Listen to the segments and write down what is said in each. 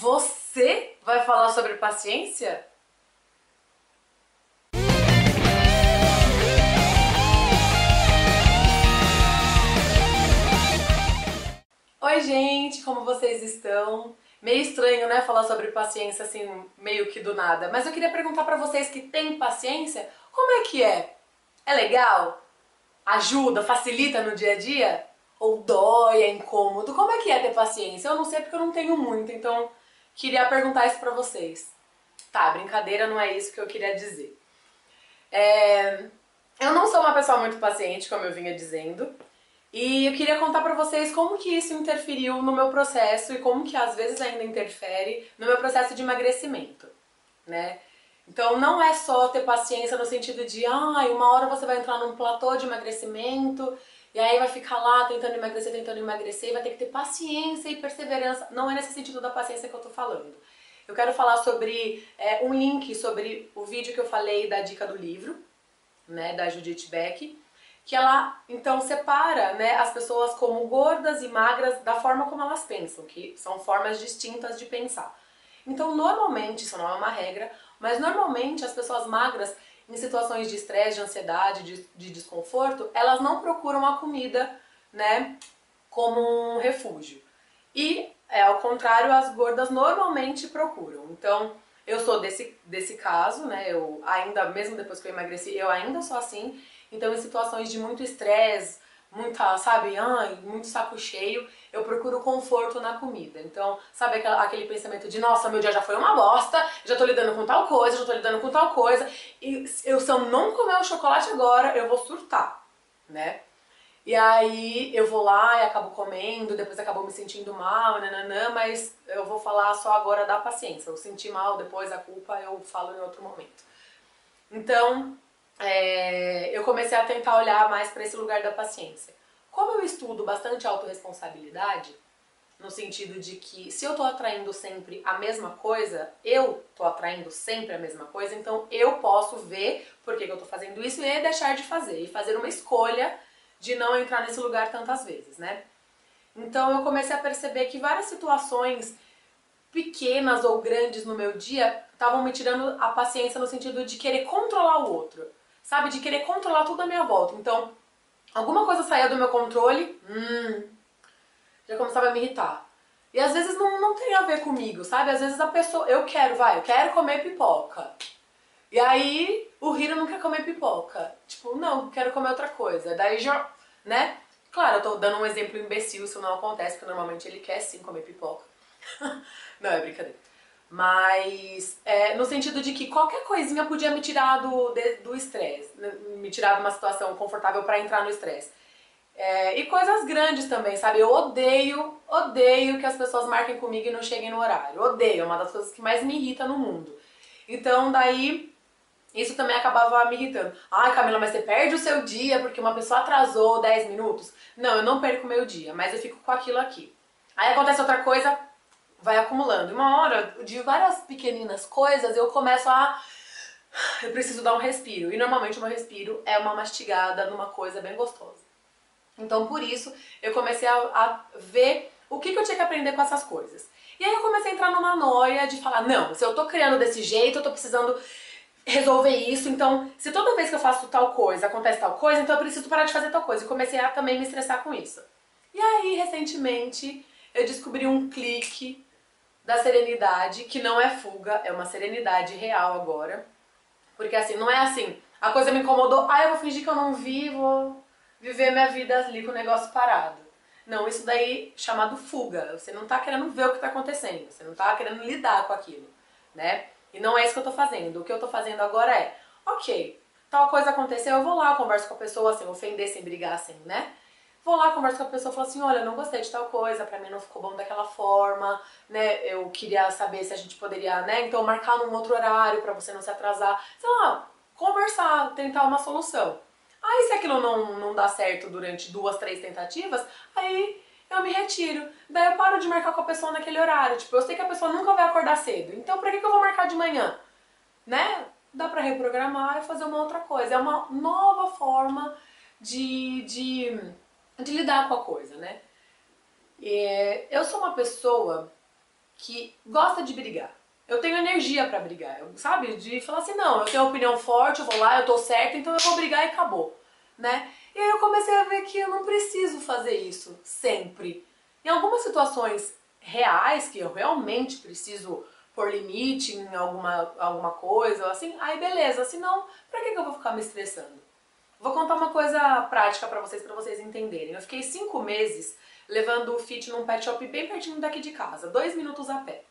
Você vai falar sobre paciência? Oi, gente, como vocês estão? Meio estranho, né, falar sobre paciência assim, meio que do nada. Mas eu queria perguntar pra vocês que têm paciência, como é que é? É legal? Ajuda, facilita no dia a dia? Ou dói, é incômodo? Como é que é ter paciência? Eu não sei porque eu não tenho muito, então queria perguntar isso pra vocês. Tá, brincadeira, não é isso que eu queria dizer. É... Eu não sou uma pessoa muito paciente, como eu vinha dizendo, e eu queria contar pra vocês como que isso interferiu no meu processo e como que às vezes ainda interfere no meu processo de emagrecimento, né? Então não é só ter paciência no sentido de, ai, ah, uma hora você vai entrar num platô de emagrecimento e aí vai ficar lá tentando emagrecer, tentando emagrecer, e vai ter que ter paciência e perseverança. Não é nesse sentido da paciência que eu tô falando. Eu quero falar sobre é, um link sobre o vídeo que eu falei da dica do livro, né, da Judith Beck, que ela então separa né, as pessoas como gordas e magras da forma como elas pensam, que são formas distintas de pensar. Então, normalmente, isso não é uma regra, mas normalmente as pessoas magras em situações de estresse, de ansiedade, de, de desconforto, elas não procuram a comida, né, como um refúgio. E, é, ao contrário, as gordas normalmente procuram. Então, eu sou desse, desse caso, né, eu ainda, mesmo depois que eu emagreci, eu ainda sou assim. Então, em situações de muito estresse, muita, sabe, ai, muito saco cheio, eu procuro conforto na comida. Então, sabe aquele pensamento de, nossa, meu dia já foi uma bosta, já tô lidando com tal coisa, já tô lidando com tal coisa, e eu, se eu não comer o chocolate agora, eu vou surtar, né? E aí eu vou lá e acabo comendo, depois acabo me sentindo mal, nananã, mas eu vou falar só agora da paciência. Eu senti mal, depois a culpa eu falo em outro momento. Então, é, eu comecei a tentar olhar mais para esse lugar da paciência. Como eu estudo bastante autorresponsabilidade, no sentido de que se eu tô atraindo sempre a mesma coisa, eu tô atraindo sempre a mesma coisa, então eu posso ver por que, que eu tô fazendo isso e deixar de fazer, e fazer uma escolha de não entrar nesse lugar tantas vezes, né? Então eu comecei a perceber que várias situações pequenas ou grandes no meu dia estavam me tirando a paciência no sentido de querer controlar o outro sabe? De querer controlar tudo à minha volta. Então, alguma coisa saía do meu controle, hum, já começava a me irritar. E às vezes não, não tem a ver comigo, sabe? Às vezes a pessoa, eu quero, vai, eu quero comer pipoca. E aí o Hiro não quer comer pipoca. Tipo, não, quero comer outra coisa. Daí já, né? Claro, eu tô dando um exemplo imbecil, isso não acontece, porque normalmente ele quer sim comer pipoca. não, é brincadeira. Mas é, no sentido de que qualquer coisinha podia me tirar do estresse, né, me tirar de uma situação confortável para entrar no estresse. É, e coisas grandes também, sabe? Eu odeio, odeio que as pessoas marquem comigo e não cheguem no horário. Odeio, é uma das coisas que mais me irrita no mundo. Então daí isso também acabava me irritando. Ai, Camila, mas você perde o seu dia porque uma pessoa atrasou 10 minutos? Não, eu não perco o meu dia, mas eu fico com aquilo aqui. Aí acontece outra coisa, vai acumulando. Uma hora, de várias pequeninas coisas, eu começo a... Eu preciso dar um respiro. E normalmente o meu respiro é uma mastigada numa coisa bem gostosa. Então por isso eu comecei a, a ver o que, que eu tinha que aprender com essas coisas. E aí eu comecei a entrar numa noia de falar, não, se eu tô criando desse jeito, eu tô precisando resolver isso, então se toda vez que eu faço tal coisa, acontece tal coisa, então eu preciso parar de fazer tal coisa. E comecei a também me estressar com isso. E aí, recentemente, eu descobri um clique da serenidade, que não é fuga, é uma serenidade real agora. Porque assim, não é assim, a coisa me incomodou, ah, eu vou fingir que eu não vi, vou viver minha vida ali com o negócio parado. Não, isso daí chamado fuga. Você não tá querendo ver o que tá acontecendo, você não tá querendo lidar com aquilo, né? E não é isso que eu tô fazendo. O que eu tô fazendo agora é, ok, tal coisa aconteceu, eu vou lá, converso com a pessoa sem ofender, sem brigar, sem, né? Vou lá, converso com a pessoa falo assim, olha, não gostei de tal coisa, pra mim não ficou bom daquela forma, né, eu queria saber se a gente poderia, né, então marcar num outro horário pra você não se atrasar, sei lá, conversar, tentar uma solução. Aí se aquilo não, não dá certo durante duas, três tentativas, aí eu me retiro. Daí eu paro de marcar com a pessoa naquele horário, tipo, eu sei que a pessoa nunca vai acordar cedo, então pra que, que eu vou marcar de manhã? Né? Dá pra reprogramar e fazer uma outra coisa. É uma nova forma de, de de lidar com a coisa, né? E eu sou uma pessoa que gosta de brigar. Eu tenho energia para brigar, eu, sabe? De falar assim, não, eu tenho opinião forte, eu vou lá, eu tô certa, então eu vou brigar e acabou, né? E aí eu comecei a ver que eu não preciso fazer isso sempre. Em algumas situações reais que eu realmente preciso pôr limite em alguma, alguma coisa, assim, aí beleza, senão, pra que, que eu vou ficar me estressando? Vou contar uma coisa prática pra vocês, pra vocês entenderem. Eu fiquei cinco meses levando o Fit num pet shop bem pertinho daqui de casa, dois minutos a pé.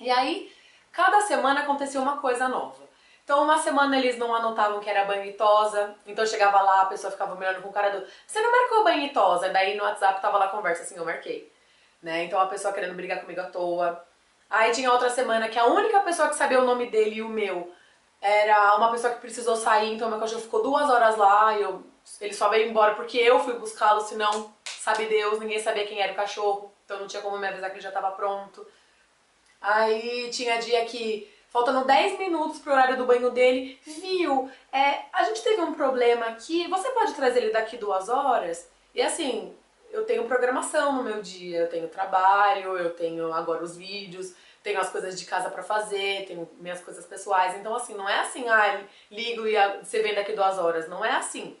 E aí, cada semana acontecia uma coisa nova. Então, uma semana eles não anotavam que era banho e tosa, então chegava lá, a pessoa ficava me olhando com cara do você não marcou banho e tosa? Daí no WhatsApp tava lá a conversa assim, eu marquei. Né? Então a pessoa querendo brigar comigo à toa. Aí tinha outra semana que a única pessoa que sabia o nome dele e o meu era uma pessoa que precisou sair, então meu cachorro ficou duas horas lá e eu, ele só veio embora porque eu fui buscá-lo, senão, sabe Deus, ninguém sabia quem era o cachorro, então não tinha como me avisar que ele já estava pronto. Aí tinha dia que, faltando 10 minutos pro horário do banho dele, viu, é, a gente teve um problema aqui, você pode trazer ele daqui duas horas? E assim, eu tenho programação no meu dia, eu tenho trabalho, eu tenho agora os vídeos, tenho as coisas de casa para fazer, tenho minhas coisas pessoais. Então, assim, não é assim, ah, ligo e você vem daqui duas horas. Não é assim.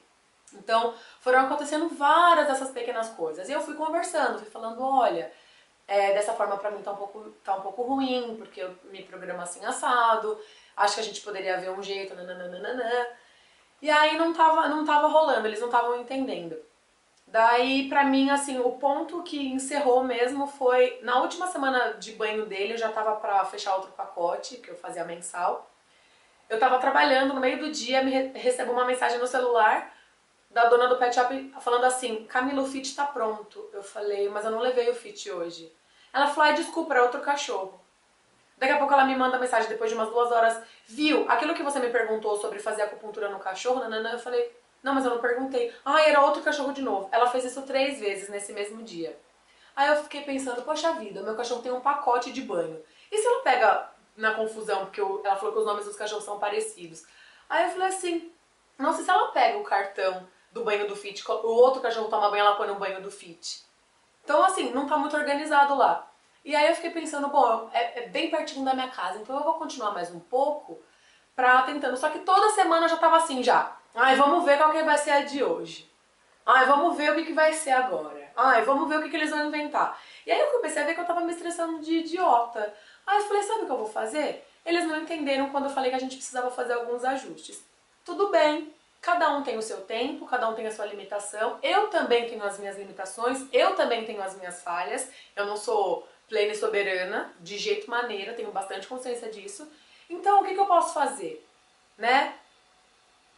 Então, foram acontecendo várias dessas pequenas coisas. E eu fui conversando, fui falando, olha, é, dessa forma pra mim tá um, pouco, tá um pouco ruim, porque eu me programo assim assado, acho que a gente poderia ver um jeito, nananana. E aí não tava, não tava rolando, eles não estavam entendendo. Daí, pra mim, assim, o ponto que encerrou mesmo foi na última semana de banho dele, eu já tava pra fechar outro pacote, que eu fazia mensal. Eu tava trabalhando, no meio do dia, me recebo uma mensagem no celular da dona do pet shop falando assim: Camila, o fit tá pronto. Eu falei, mas eu não levei o fit hoje. Ela falou: ah, desculpa, é outro cachorro. Daqui a pouco ela me manda mensagem depois de umas duas horas: viu, aquilo que você me perguntou sobre fazer acupuntura no cachorro, nanana, eu falei: não, mas eu não perguntei. Ah, era outro cachorro de novo. Ela fez isso três vezes nesse mesmo dia. Aí eu fiquei pensando, poxa vida, meu cachorro tem um pacote de banho. E se ela pega na confusão, porque eu, ela falou que os nomes dos cachorros são parecidos. Aí eu falei assim, nossa, se ela pega o cartão do banho do Fit, o outro cachorro toma banho, ela põe no banho do Fit. Então, assim, não tá muito organizado lá. E aí eu fiquei pensando, bom, é, é bem pertinho da minha casa, então eu vou continuar mais um pouco pra tentando. Só que toda semana eu já tava assim, já. Ai, vamos ver qual que vai ser a de hoje. Ai, vamos ver o que, que vai ser agora. Ai, vamos ver o que, que eles vão inventar. E aí eu comecei a ver que eu tava me estressando de idiota. Aí eu falei, sabe o que eu vou fazer? Eles não entenderam quando eu falei que a gente precisava fazer alguns ajustes. Tudo bem, cada um tem o seu tempo, cada um tem a sua limitação. Eu também tenho as minhas limitações, eu também tenho as minhas falhas. Eu não sou plena e soberana, de jeito maneira, tenho bastante consciência disso. Então, o que, que eu posso fazer? Né?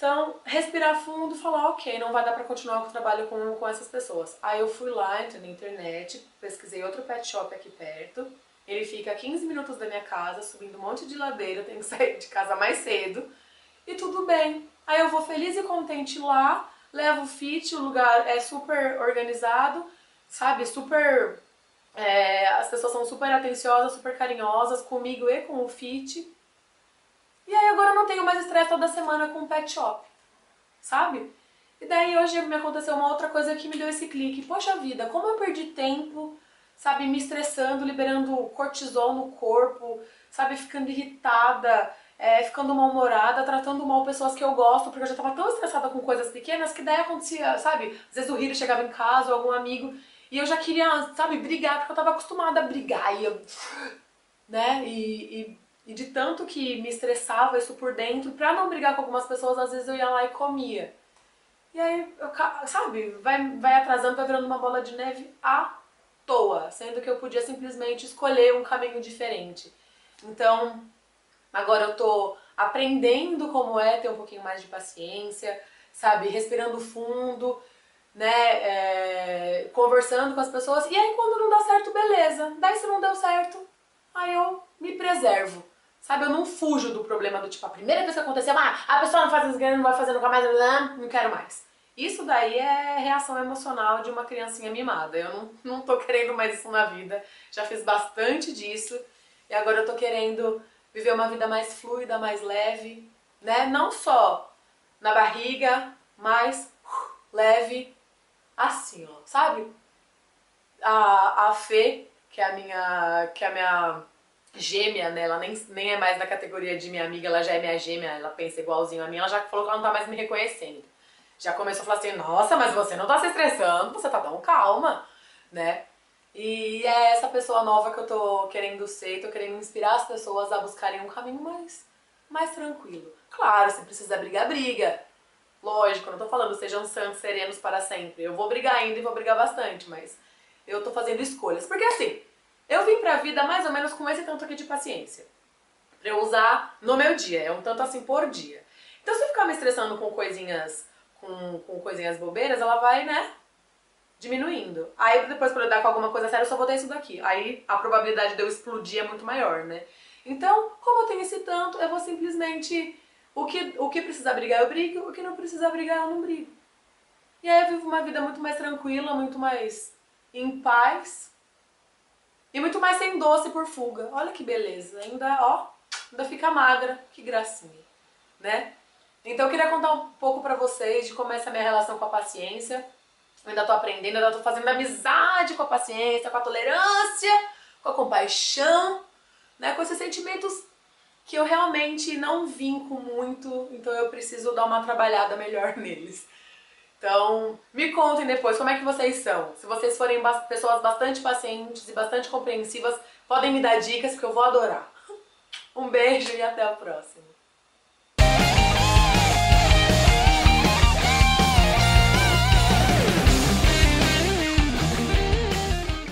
Então, respirar fundo, falar, ok, não vai dar pra continuar com o trabalho com, com essas pessoas. Aí eu fui lá, entrei na internet, pesquisei outro pet shop aqui perto. Ele fica a 15 minutos da minha casa, subindo um monte de ladeira, eu tenho que sair de casa mais cedo. E tudo bem. Aí eu vou feliz e contente lá, levo o fit, o lugar é super organizado, sabe? Super. É, as pessoas são super atenciosas, super carinhosas comigo e com o fit. E aí agora eu não tenho mais estresse toda semana com o pet shop, sabe? E daí hoje me aconteceu uma outra coisa que me deu esse clique. Poxa vida, como eu perdi tempo, sabe, me estressando, liberando cortisol no corpo, sabe, ficando irritada, é, ficando mal-humorada, tratando mal pessoas que eu gosto, porque eu já tava tão estressada com coisas pequenas que daí acontecia, sabe? Às vezes o Hiro chegava em casa ou algum amigo e eu já queria, sabe, brigar, porque eu tava acostumada a brigar e eu, né, e, e e de tanto que me estressava isso por dentro, pra não brigar com algumas pessoas, às vezes eu ia lá e comia. E aí, eu, sabe, vai, vai atrasando, vai virando uma bola de neve à toa, sendo que eu podia simplesmente escolher um caminho diferente. Então, agora eu tô aprendendo como é ter um pouquinho mais de paciência, sabe, respirando fundo, né, é, conversando com as pessoas. E aí, quando não dá certo, beleza. Daí, se não deu certo, aí eu me preservo. Sabe, eu não fujo do problema do tipo, a primeira vez que aconteceu, ah, a pessoa não faz isso, não vai fazer nunca mais, não quero mais. Isso daí é reação emocional de uma criancinha mimada. Eu não, não tô querendo mais isso na vida. Já fiz bastante disso. E agora eu tô querendo viver uma vida mais fluida, mais leve, né? Não só na barriga, mas uh, leve assim, ó, sabe? A, a Fê que é a minha, que é a minha gêmea, né? Ela nem, nem é mais da categoria de minha amiga, ela já é minha gêmea, ela pensa igualzinho a mim, ela já falou que ela não tá mais me reconhecendo. Já começou a falar assim, nossa, mas você não tá se estressando, você tá dando calma, né? E é essa pessoa nova que eu tô querendo ser, tô querendo inspirar as pessoas a buscarem um caminho mais, mais tranquilo. Claro, se precisa brigar, briga. Lógico, não tô falando sejam santos, serenos para sempre. Eu vou brigar ainda e vou brigar bastante, mas eu tô fazendo escolhas. Porque assim, eu vim pra vida mais ou menos com esse tanto aqui de paciência. Pra eu usar no meu dia, é um tanto assim por dia. Então se eu ficar me estressando com coisinhas, com, com coisinhas bobeiras, ela vai, né, diminuindo. Aí depois pra eu lidar com alguma coisa séria, eu só vou ter isso daqui. Aí a probabilidade de eu explodir é muito maior, né. Então, como eu tenho esse tanto, eu vou simplesmente... O que, o que precisar brigar, eu brigo. O que não precisar brigar, eu não brigo. E aí eu vivo uma vida muito mais tranquila, muito mais em paz e muito mais sem doce por fuga. Olha que beleza. Ainda, ó, ainda fica magra. Que gracinha, né? Então eu queria contar um pouco pra vocês de como é essa minha relação com a paciência. Eu ainda tô aprendendo, ainda tô fazendo amizade com a paciência, com a tolerância, com a compaixão, né? Com esses sentimentos que eu realmente não vinco muito, então eu preciso dar uma trabalhada melhor neles. Então, me contem depois como é que vocês são. Se vocês forem pessoas bastante pacientes e bastante compreensivas, podem me dar dicas que eu vou adorar. Um beijo e até a próxima.